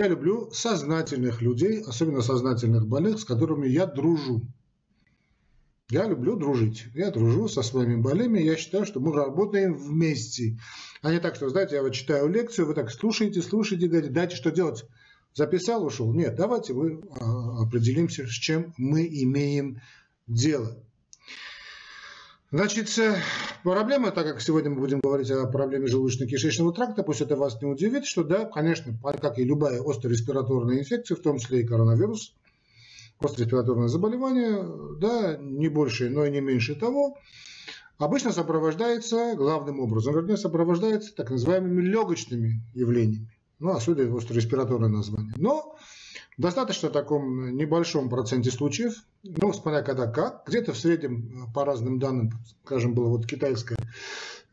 Я люблю сознательных людей, особенно сознательных больных, с которыми я дружу. Я люблю дружить. Я дружу со своими больными. Я считаю, что мы работаем вместе. А не так, что, знаете, я вот читаю лекцию, вы так слушаете, слушаете, говорите, дайте что делать. Записал, ушел. Нет, давайте мы а, определимся, с чем мы имеем дело. Значит, э, проблема, так как сегодня мы будем говорить о проблеме желудочно-кишечного тракта, пусть это вас не удивит, что да, конечно, как и любая острореспираторная инфекция, в том числе и коронавирус, острореспираторное заболевание, да, не больше, но и не меньше того, обычно сопровождается, главным образом, вернее, сопровождается так называемыми легочными явлениями. Ну, отсюда острореспираторное название. Но Достаточно в таком небольшом проценте случаев, ну, смотря когда как, где-то в среднем, э, по разным данным, скажем, было вот китайское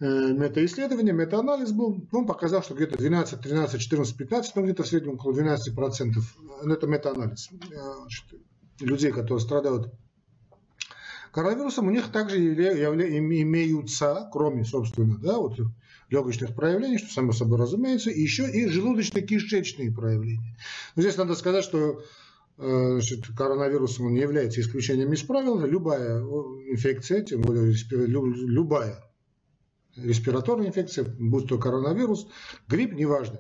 э, метаисследование, метаанализ был, он показал, что где-то 12, 13, 14, 15, ну где-то в среднем около 12 процентов, ну, это метаанализ, э, людей, которые страдают коронавирусом, у них также имеются, кроме, собственно, да, вот легочных проявлений, что само собой разумеется, и еще и желудочно-кишечные проявления. Но здесь надо сказать, что э, значит, коронавирус он не является исключением из правил. Любая инфекция, тем более любая респираторная инфекция, будь то коронавирус, грипп, неважно.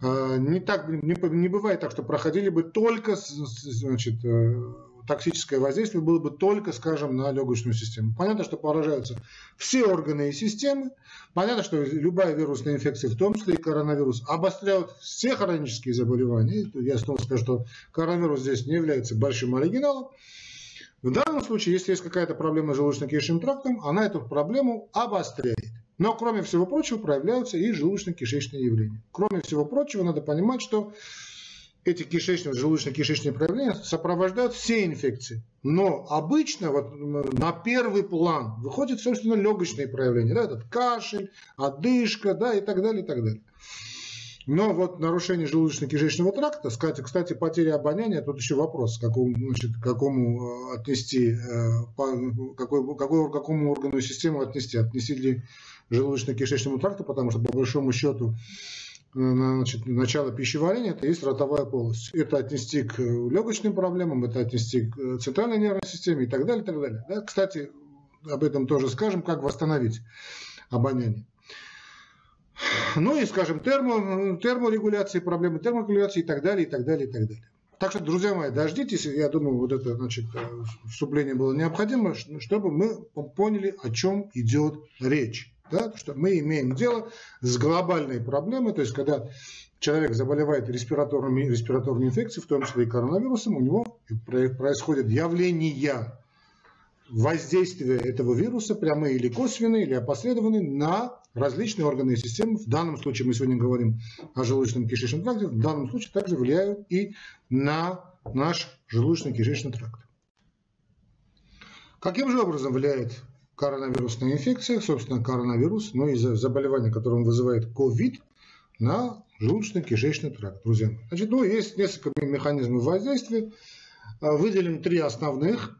Э, не, так, не, не бывает так, что проходили бы только значит, э, токсическое воздействие было бы только, скажем, на легочную систему. Понятно, что поражаются все органы и системы. Понятно, что любая вирусная инфекция, в том числе и коронавирус, обостряют все хронические заболевания. Я снова скажу, что коронавирус здесь не является большим оригиналом. В данном случае, если есть какая-то проблема с желудочно-кишечным трактом, она эту проблему обостряет. Но, кроме всего прочего, проявляются и желудочно-кишечные явления. Кроме всего прочего, надо понимать, что эти кишечные, желудочно-кишечные проявления сопровождают все инфекции. Но обычно вот на первый план выходят, собственно, легочные проявления. Да, этот кашель, одышка да, и так далее, и так далее. Но вот нарушение желудочно-кишечного тракта, кстати, кстати, потеря обоняния, тут еще вопрос, какому, значит, какому э, отнести, э, какой, какой, какому органу систему отнести. Отнести ли желудочно-кишечному тракту, потому что по большому счету значит, начало пищеварения, это есть ротовая полость. Это отнести к легочным проблемам, это отнести к центральной нервной системе и так далее, и так далее. Да? Кстати, об этом тоже скажем, как восстановить обоняние. Ну и, скажем, термо, терморегуляции, проблемы терморегуляции и так далее, и так далее, и так далее. Так что, друзья мои, дождитесь, я думаю, вот это значит, вступление было необходимо, чтобы мы поняли, о чем идет речь да, что мы имеем дело с глобальной проблемой, то есть когда человек заболевает респираторными, респираторной инфекцией, в том числе и коронавирусом, у него происходят явления воздействия этого вируса, прямые или косвенные, или опосредованные, на различные органы и системы. В данном случае мы сегодня говорим о желудочном кишечном тракте, в данном случае также влияют и на наш желудочно-кишечный тракт. Каким же образом влияет коронавирусная инфекция, собственно, коронавирус, но из-за заболевания, которое он вызывает COVID, на желудочно-кишечный тракт, друзья. Значит, ну, есть несколько механизмов воздействия. А, выделим три основных.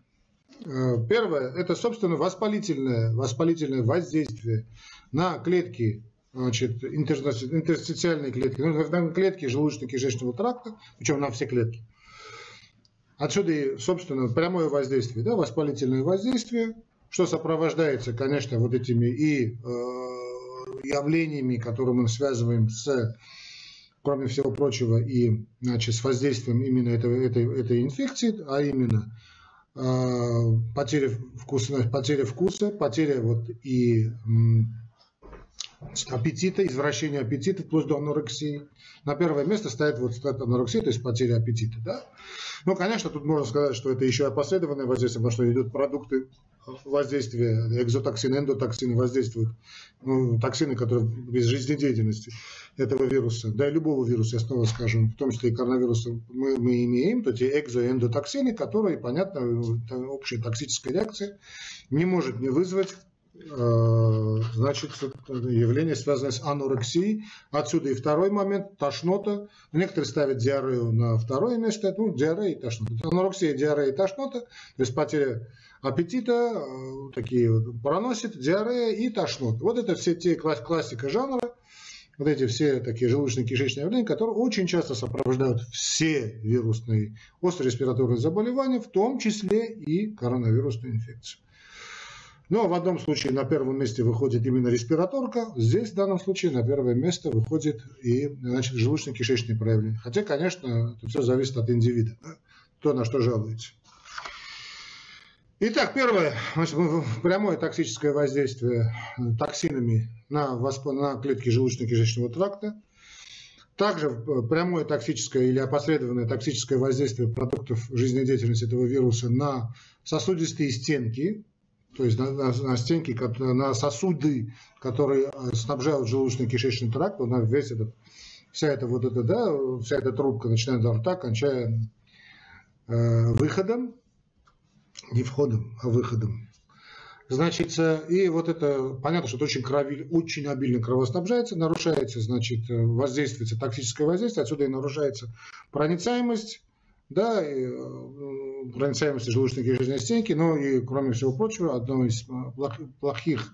А, первое – это, собственно, воспалительное, воспалительное воздействие на клетки, значит, интерстициальные клетки, ну, на клетки желудочно-кишечного тракта, причем на все клетки. Отсюда и, собственно, прямое воздействие, да, воспалительное воздействие, что сопровождается, конечно, вот этими и э, явлениями, которые мы связываем с, кроме всего прочего, и значит, с воздействием именно этой, этой, этой инфекции, а именно э, потеря вкуса, потеря вкуса, потеря вот и аппетита, извращение аппетита, вплоть до анорексии. На первое место стоит вот анорексия, то есть потеря аппетита. Да? Ну, конечно, тут можно сказать, что это еще опосредованное воздействие, потому что идут продукты воздействия, экзотоксины, эндотоксины воздействуют, ну, токсины, которые без жизнедеятельности этого вируса, да и любого вируса, я снова скажу, в том числе и коронавируса, мы, мы имеем, то эти экзо- и эндотоксины, которые, понятно, общая токсическая реакция не может не вызвать Э, значит, явление, связанное с анорексией. Отсюда и второй момент, тошнота. Некоторые ставят диарею на второе место, ну, диарея и тошнота. Анорексия, диарея и тошнота, то есть потеря аппетита, э, такие вот, проносит, диарея и тошнота. Вот это все те классика жанра, вот эти все такие желудочно-кишечные явления, которые очень часто сопровождают все вирусные острые респираторные заболевания, в том числе и коронавирусную инфекцию. Но в одном случае на первом месте выходит именно респираторка, здесь в данном случае на первое место выходит и значит, желудочно-кишечные проявления. Хотя, конечно, это все зависит от индивида, да? кто на что жалуется. Итак, первое, значит, прямое токсическое воздействие токсинами на, на клетки желудочно-кишечного тракта. Также прямое токсическое или опосредованное токсическое воздействие продуктов жизнедеятельности этого вируса на сосудистые стенки, то есть на, на, стенки, на сосуды, которые э, снабжают желудочно-кишечный тракт, на весь этот, вся эта вот эта, да, вся эта трубка, начиная от рта, кончая э, выходом, не входом, а выходом. Значит, и вот это, понятно, что это очень, крови, очень обильно кровоснабжается, нарушается, значит, воздействуется токсическое воздействие, отсюда и нарушается проницаемость, да, и, проницаемости желудочно-кишечной стенки, но и, кроме всего прочего, одно из плохих,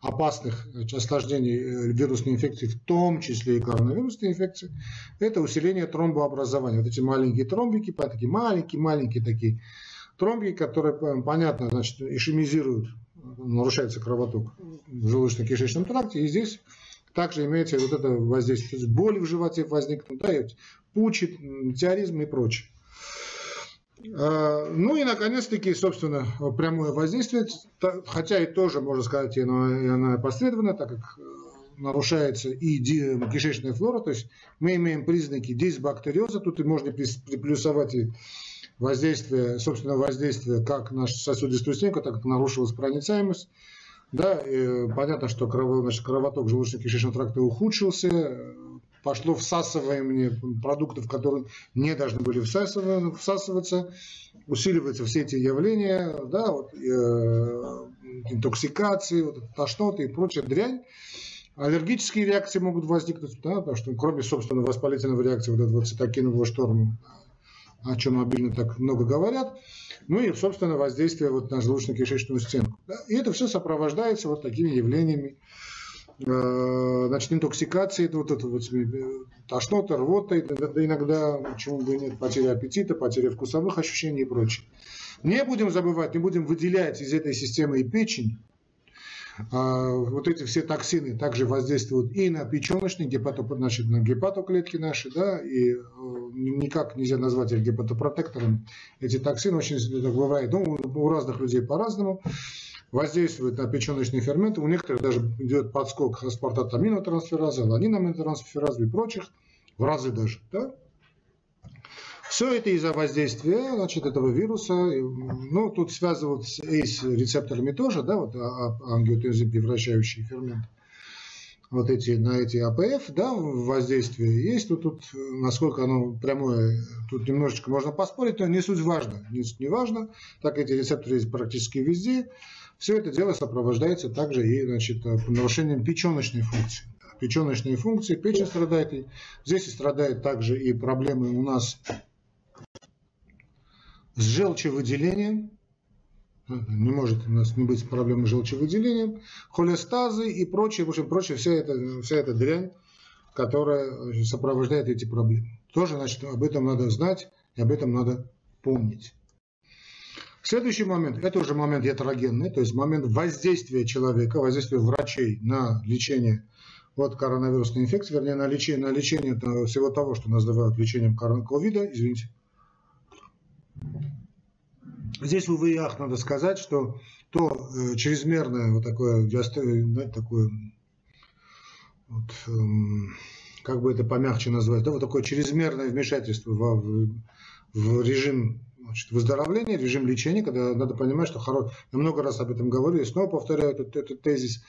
опасных осложнений э, вирусной инфекции, в том числе и коронавирусной инфекции, это усиление тромбообразования. Вот эти маленькие тромбики, такие маленькие-маленькие такие тромбики, которые, понятно, значит, ишемизируют, нарушается кровоток в желудочно-кишечном тракте, и здесь также имеется вот это воздействие, то есть боли в животе возникнут, да, пучит, метеоризм и прочее. А, ну и, наконец-таки, собственно, прямое воздействие, хотя и тоже, можно сказать, оно, оно посредственно, так как э, нарушается и кишечная флора, то есть мы имеем признаки дисбактериоза, тут и можно приплюсовать и воздействие, собственно, воздействие как на сосудистую стенку, так как нарушилась проницаемость. Да, и понятно, что крово, значит, кровоток желудочно-кишечного тракта ухудшился, пошло всасывание продуктов, которые не должны были всасываться, усиливаются все эти явления, да, вот, э, интоксикации, вот, тошноты и прочая дрянь. Аллергические реакции могут возникнуть, да, потому что кроме, собственно, воспалительной реакции, вот этого цитокинового шторма, о чем обильно так много говорят, ну и, собственно, воздействие вот на желудочно-кишечную стенку. И это все сопровождается вот такими явлениями, Э, значит, интоксикации, вот это вот э, тошнота, рвота, иногда, почему бы нет, потеря аппетита, потеря вкусовых ощущений и прочее. Не будем забывать, не будем выделять из этой системы и печень. А, вот эти все токсины также воздействуют и на печеночные, гепато, значит, на гепатоклетки наши, да, и э, никак нельзя назвать их гепатопротектором. Эти токсины очень бывает, ну, у разных людей по-разному воздействует на печеночные ферменты. У некоторых даже идет подскок аспартатаминотрансфераза, ланинаминотрансфераза и прочих, в разы даже. Да? Все это из-за воздействия значит, этого вируса. Ну, тут связывают с ACE-рецепторами тоже, да, вот а, а, ангиотензин превращающий фермент. Вот эти, на эти АПФ, да, воздействие есть, но тут, насколько оно прямое, тут немножечко можно поспорить, но не суть важно, не, не важно, так эти рецепторы есть практически везде. Все это дело сопровождается также и значит, нарушением печеночной функции. Печеночные функции, печень страдает. Здесь и страдает также и проблемы у нас с желчевыделением. Не может у нас не быть проблемы с желчевыделением, холестазы и прочее, в общем, прочее, вся эта, вся эта дрянь, которая сопровождает эти проблемы. Тоже, значит, об этом надо знать и об этом надо помнить. Следующий момент, это уже момент ятрогенный, то есть момент воздействия человека, воздействия врачей на лечение от коронавирусной инфекции, вернее, на лечение, на лечение всего того, что называют лечением ковида, извините. Здесь, увы и ах, надо сказать, что то э, чрезмерное вот такое, знаете, такое, вот, эм, как бы это помягче назвать, да, вот такое чрезмерное вмешательство в, в режим значит, выздоровление, режим лечения, когда надо понимать, что хоро... я много раз об этом говорю, и снова повторяю этот, этот тезис.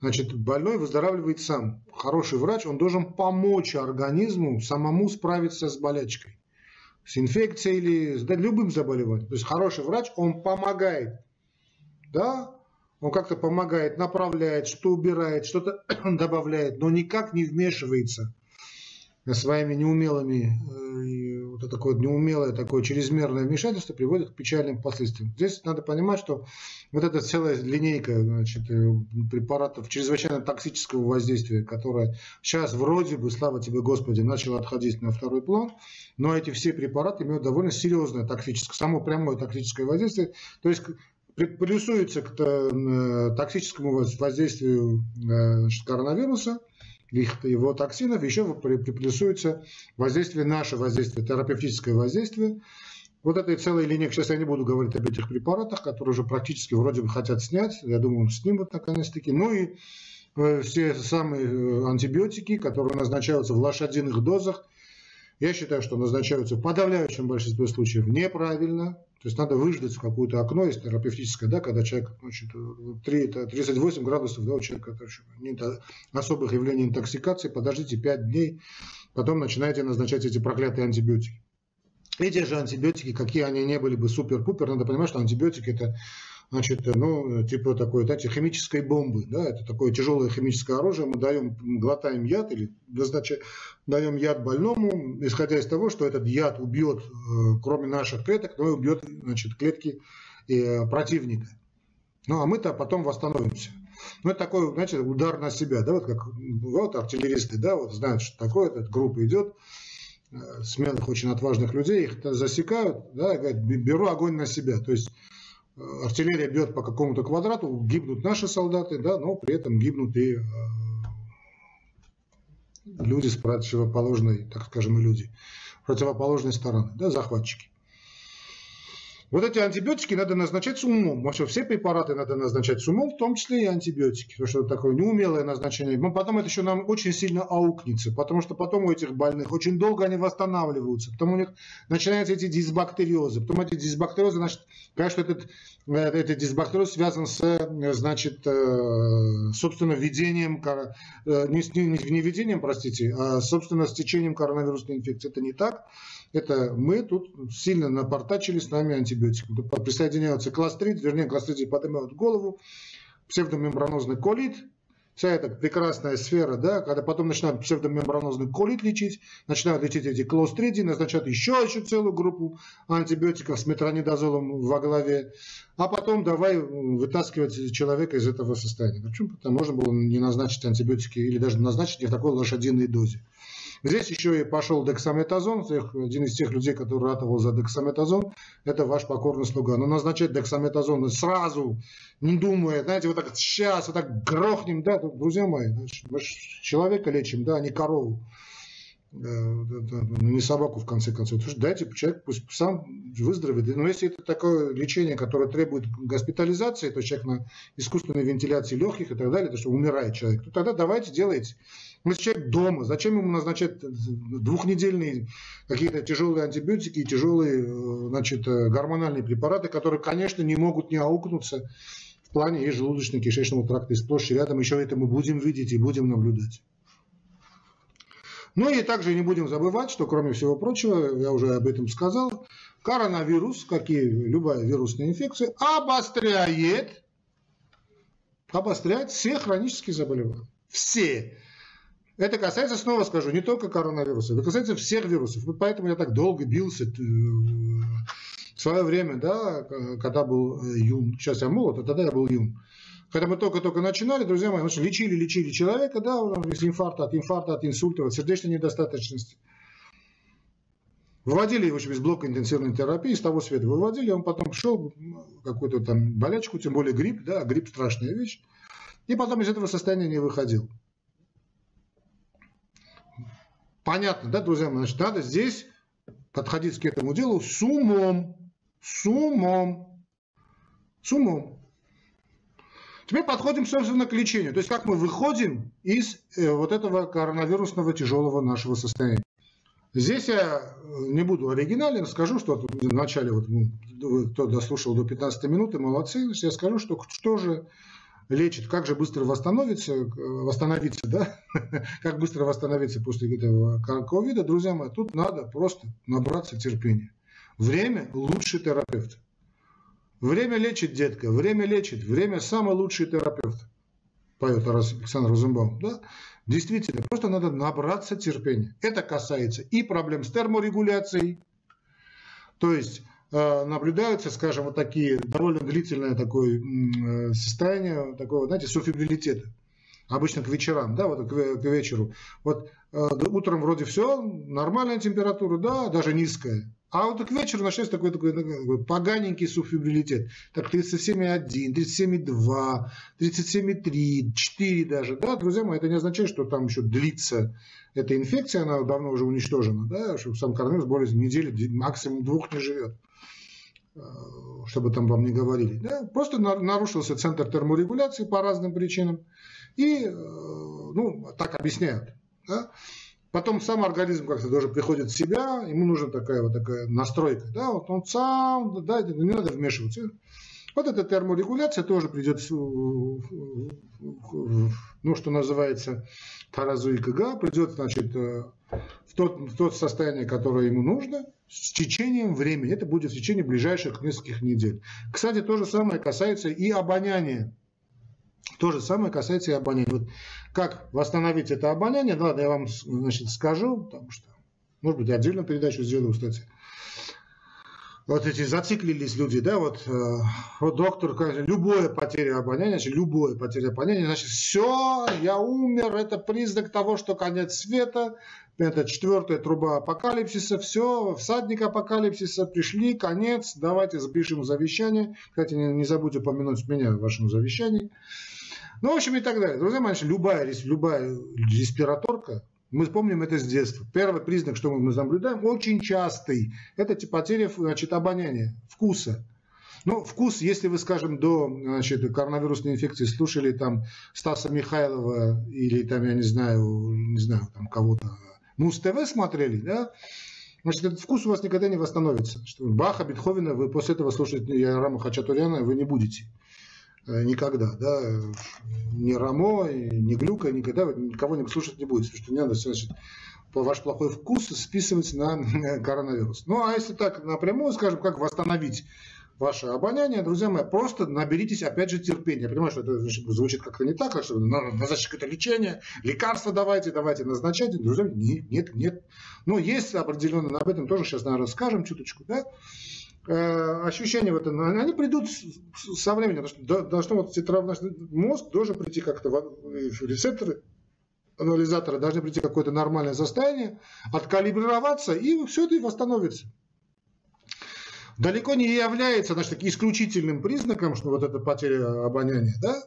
Значит, больной выздоравливает сам. Хороший врач, он должен помочь организму самому справиться с болячкой. С инфекцией или с да, любым заболеванием. То есть хороший врач, он помогает. Да? Он как-то помогает, направляет, что убирает, что-то добавляет, но никак не вмешивается своими неумелыми э, вот такое неумелое, такое чрезмерное вмешательство приводит к печальным последствиям. Здесь надо понимать, что вот эта целая линейка значит, э, препаратов чрезвычайно токсического воздействия, которая сейчас вроде бы, слава тебе Господи, начала отходить на второй план, но эти все препараты имеют довольно серьезное токсическое, само прямое токсическое воздействие, то есть плюсуется к э, токсическому воздействию значит, коронавируса, его токсинов, еще приплюсуется воздействие, наше воздействие, терапевтическое воздействие. Вот этой целой линии, сейчас я не буду говорить об этих препаратах, которые уже практически вроде бы хотят снять, я думаю, снимут наконец-таки. Ну и э, все самые э, антибиотики, которые назначаются в лошадиных дозах, я считаю, что назначаются в подавляющем большинстве случаев неправильно. То есть надо выждать в какое-то окно, есть терапевтическое, да, когда человек, значит, 3, 38 градусов, да, у человека нет особых явлений интоксикации, подождите 5 дней, потом начинаете назначать эти проклятые антибиотики. Эти же антибиотики, какие они не были бы супер-пупер, надо понимать, что антибиотики это значит, ну, типа такой, знаете, химической бомбы, да, это такое тяжелое химическое оружие, мы даем, глотаем яд или назначаем, даем яд больному, исходя из того, что этот яд убьет, э, кроме наших клеток, но и убьет, значит, клетки э, противника. Ну, а мы-то потом восстановимся. Ну, это такой, знаете, удар на себя, да, вот как вот артиллеристы, да, вот знают, что такое, эта группа идет, э, смелых, очень отважных людей, их засекают, да, говорят, беру огонь на себя. То есть артиллерия бьет по какому-то квадрату, гибнут наши солдаты, да, но при этом гибнут и э, люди с противоположной, так скажем, и люди, противоположной стороны, да, захватчики. Вот эти антибиотики надо назначать с умом. Вообще все препараты надо назначать с умом, в том числе и антибиотики. Потому что это такое неумелое назначение. Но потом это еще нам очень сильно аукнется. Потому что потом у этих больных очень долго они восстанавливаются. Потом у них начинаются эти дисбактериозы. Потом эти дисбактериозы, значит, конечно, этот, этот дисбактериоз связан с, э, значит, э, собственно, введением, не, не введением, простите, а, собственно, с течением коронавирусной инфекции. Это не так. Это мы тут сильно напортачили с нами антибиотиком. Присоединяются кластрид, вернее, кластриды поднимают голову, псевдомембранозный колит, вся эта прекрасная сфера, да, когда потом начинают псевдомембранозный колит лечить, начинают лечить эти клостриди, назначают еще, еще целую группу антибиотиков с метронидозолом во главе, а потом давай вытаскивать человека из этого состояния. Почему? Потому что можно было не назначить антибиотики или даже назначить не в такой лошадиной дозе. Здесь еще и пошел дексаметазон, один из тех людей, который ратовал за дексаметазон, это ваш покорный слуга. Но назначать дексаметазон сразу, не думая, знаете, вот так сейчас, вот так грохнем, да, друзья мои, мы человека лечим, да, а не корову. Э, не собаку в конце концов. Дайте человек пусть сам выздоровеет. Но если это такое лечение, которое требует госпитализации, то человек на искусственной вентиляции легких и так далее, то что умирает человек, то тогда давайте делайте. Если человек дома, зачем ему назначать двухнедельные какие-то тяжелые антибиотики и тяжелые э, значит, э, гормональные препараты, которые, конечно, не могут не аукнуться в плане и желудочно-кишечного тракта и сплошь и рядом. Еще это мы будем видеть и будем наблюдать. Ну и также не будем забывать, что кроме всего прочего, я уже об этом сказал, коронавирус, как и любая вирусная инфекция, обостряет, обостряет все хронические заболевания. Все. Это касается, снова скажу, не только коронавируса, это касается всех вирусов. Вот поэтому я так долго бился э, в свое время, да, когда был э, юн. Сейчас я молод, а тогда я был юн. Когда мы только-только начинали, друзья мои, значит, лечили, лечили человека, да, из инфаркта, от инфаркта, от инсульта, от сердечной недостаточности. Выводили его из блока интенсивной терапии, с того света выводили, он потом шел какую-то там болячку, тем более грипп, да, грипп страшная вещь, и потом из этого состояния не выходил. Понятно, да, друзья мои, значит, надо здесь подходить к этому делу с умом, с умом, с умом. Теперь подходим, собственно, к лечению. То есть, как мы выходим из э, вот этого коронавирусного тяжелого нашего состояния. Здесь я э, не буду оригинален, скажу, что в начале, вот, ну, кто дослушал до 15 минуты, молодцы, я скажу, что что же лечит, как же быстро восстановиться, э, восстановиться, да, как быстро восстановиться после этого ковида, друзья мои, тут надо просто набраться терпения. Время лучший терапевт. Время лечит, детка, время лечит, время самый лучший терапевт, поет Александр Розенбаум. Да? Действительно, просто надо набраться терпения. Это касается и проблем с терморегуляцией, То есть наблюдаются, скажем, вот такие довольно длительное такое э, состояние, такого, знаете, суфибрилитета. Обычно к вечерам, да, вот к, к вечеру. Вот э, утром вроде все, нормальная температура, да, даже низкая. А вот к вечеру начнется такой, такой, такой поганенький субфибрилитет. Так 37,1, 37,2, 37,3, 4 даже. Да, друзья мои, это не означает, что там еще длится эта инфекция, она давно уже уничтожена, да, что сам коронавирус более недели, максимум двух не живет э, чтобы там вам не говорили. Да? Просто нарушился центр терморегуляции по разным причинам. И, э, ну, так объясняют. Да? Потом сам организм как-то тоже приходит в себя, ему нужна такая вот такая настройка, да, вот он сам, да, не надо вмешиваться. Вот эта терморегуляция тоже придет, ну, что называется, Таразу и КГ, придет, значит, э, в тот, в тот состояние, которое ему нужно, с течением времени. Это будет в течение ближайших нескольких недель. Кстати, то же самое касается и обоняния. То же самое касается и обоняния. Вот как восстановить это обоняние, ладно, я вам значит, скажу, потому что, может быть, отдельную передачу сделаю, кстати. Вот эти зациклились люди, да, вот, э, вот доктор, любое потеря обоняния, значит, любое потеря обоняния, значит, все, я умер, это признак того, что конец света, это четвертая труба апокалипсиса, все, всадник апокалипсиса, пришли, конец, давайте запишем завещание. Кстати, не, не забудьте упомянуть меня в вашем завещании. Ну, в общем, и так далее. Друзья мои, любая, любая респираторка, мы помним это с детства. Первый признак, что мы наблюдаем, очень частый, это потеря значит, обоняния, вкуса. Ну, вкус, если вы, скажем, до значит, коронавирусной инфекции слушали там Стаса Михайлова или там, я не знаю, не знаю, там кого-то, Муз-ТВ смотрели, да, значит, этот вкус у вас никогда не восстановится. Что Баха, Бетховена, вы после этого слушать Рама Хачатуряна вы не будете. Э, никогда, да, ни Рамо, ни Глюка, никогда никого не слушать не будет, потому что не надо, значит, ваш плохой вкус списывать на коронавирус. Ну, а если так напрямую, скажем, как восстановить ваше обоняние, друзья мои, просто наберитесь, опять же, терпения. Я понимаю, что это значит, звучит как-то не так, что назначить какое-то лечение, лекарства давайте, давайте назначайте. Друзья, нет, нет, нет. Но есть определенно, об этом тоже сейчас, наверное, расскажем чуточку, да, Э, ощущения вот, они придут со временем, что должно вот наш мозг должен прийти как-то в рецепторы, анализаторы должны прийти какое-то нормальное состояние, откалиброваться, и все это восстановится. Далеко не является значит, исключительным признаком, что вот эта потеря обоняния, да?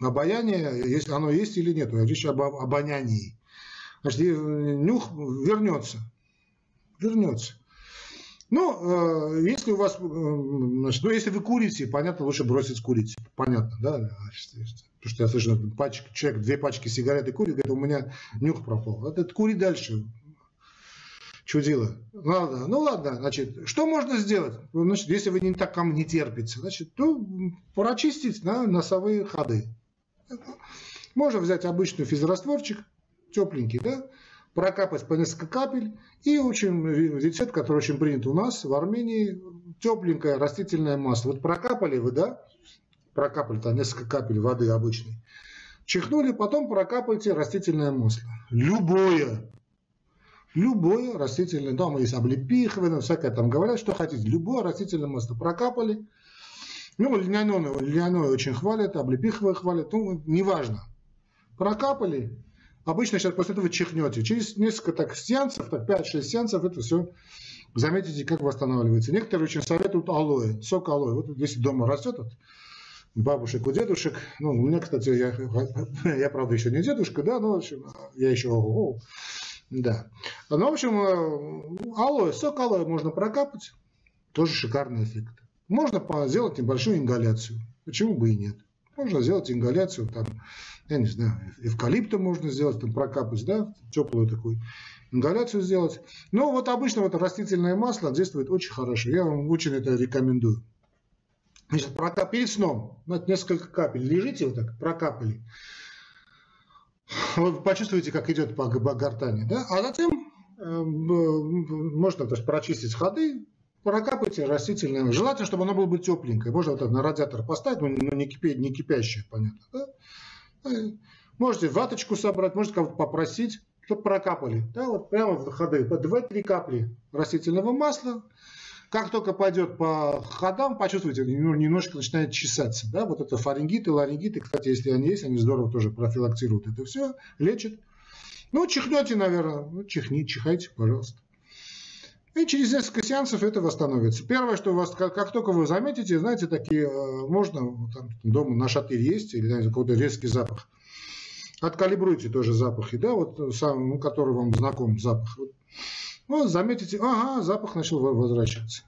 Обаяние, есть, оно есть или нет, речь об обонянии. Значит, нюх вернется. Вернется. Ну, э, если у вас, э, значит, ну, если вы курите, понятно, лучше бросить курить. Понятно, да? Потому что я слышу, пачка, человек две пачки сигареты курит, говорит, у меня нюх пропал. Это, кури дальше. Чудило. Ладно, ну ладно, значит, что можно сделать? Значит, если вы не так кому не терпите, значит, то прочистить на носовые ходы. Можно взять обычный физрастворчик, тепленький, да, прокапать по несколько капель. И очень рецепт, который очень принят у нас в Армении, тепленькое растительное масло. Вот прокапали вы, да, прокапали там несколько капель воды обычной. Чихнули, потом прокапайте растительное масло. Любое. Любое растительное, там есть облепиховое, всякое там говорят, что хотите. Любое растительное масло прокапали. Ну, льняное, льняное очень хвалят, облепиховое хвалят, ну, неважно. Прокапали, Обычно сейчас после этого чихнете. Через несколько так сеансов, так 5-6 сеансов, это все заметите, как восстанавливается. Некоторые очень советуют алоэ, сок алоэ. Вот если дома растет от бабушек, у дедушек, ну, у меня, кстати, я, я правда еще не дедушка, да, но в общем, я еще, о, да. Ну, в общем, э, алоэ, сок алоэ можно прокапать, тоже шикарный эффект. Можно сделать небольшую ингаляцию, почему бы и нет. Можно сделать ингаляцию, там, я не знаю, эвкалипта можно сделать, там, прокапать, да, теплую такую ингаляцию сделать. Но вот обычно вот растительное масло действует очень хорошо. Я вам очень это рекомендую. Значит, прокап... перед сном, вот несколько капель лежите вот так, прокапали. Вот почувствуете, как идет по гортани, да? А затем э, можно есть, прочистить ходы, прокапайте растительное. Желательно, чтобы оно было бы тепленькое. Можно вот на радиатор поставить, но не, кипя, не кипящее, понятно. Да? Э, можете ваточку собрать, можете кого-то попросить, чтобы прокапали. Да, вот прямо в ходы. По 2-3 капли растительного масла. Как только пойдет по ходам, почувствуете, немножко начинает чесаться. Да? Вот это фарингиты, ларингиты, кстати, если они есть, они здорово тоже профилактируют это все, лечат. Ну, чихнете, наверное, ну, чихни, чихайте, пожалуйста. И через несколько сеансов это восстановится. Первое, что у вас, как, как только вы заметите, знаете, такие, э, можно, там, дома на шатырь есть, или знаете, какой-то резкий запах, откалибруйте тоже запахи, да, вот сам, ну, который вам знаком запах. Вот, вот заметите, ага, запах начал возвращаться.